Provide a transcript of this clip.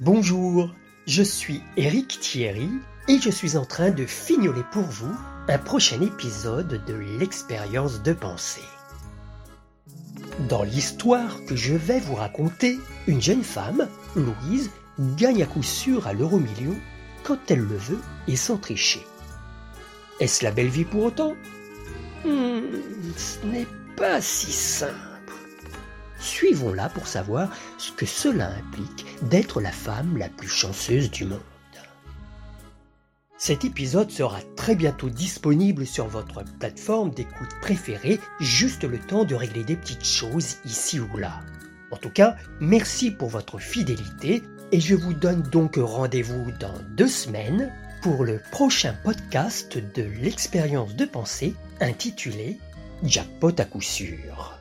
Bonjour, je suis Eric Thierry et je suis en train de fignoler pour vous un prochain épisode de l'expérience de pensée. Dans l'histoire que je vais vous raconter, une jeune femme, Louise, gagne à coup sûr à l'euro million quand elle le veut et sans tricher. Est-ce la belle vie pour autant? Hmm, Ce n'est pas si simple. Suivons-la pour savoir ce que cela implique d'être la femme la plus chanceuse du monde. Cet épisode sera très bientôt disponible sur votre plateforme d'écoute préférée, juste le temps de régler des petites choses ici ou là. En tout cas, merci pour votre fidélité et je vous donne donc rendez-vous dans deux semaines pour le prochain podcast de l'expérience de pensée intitulé Jackpot à coup sûr.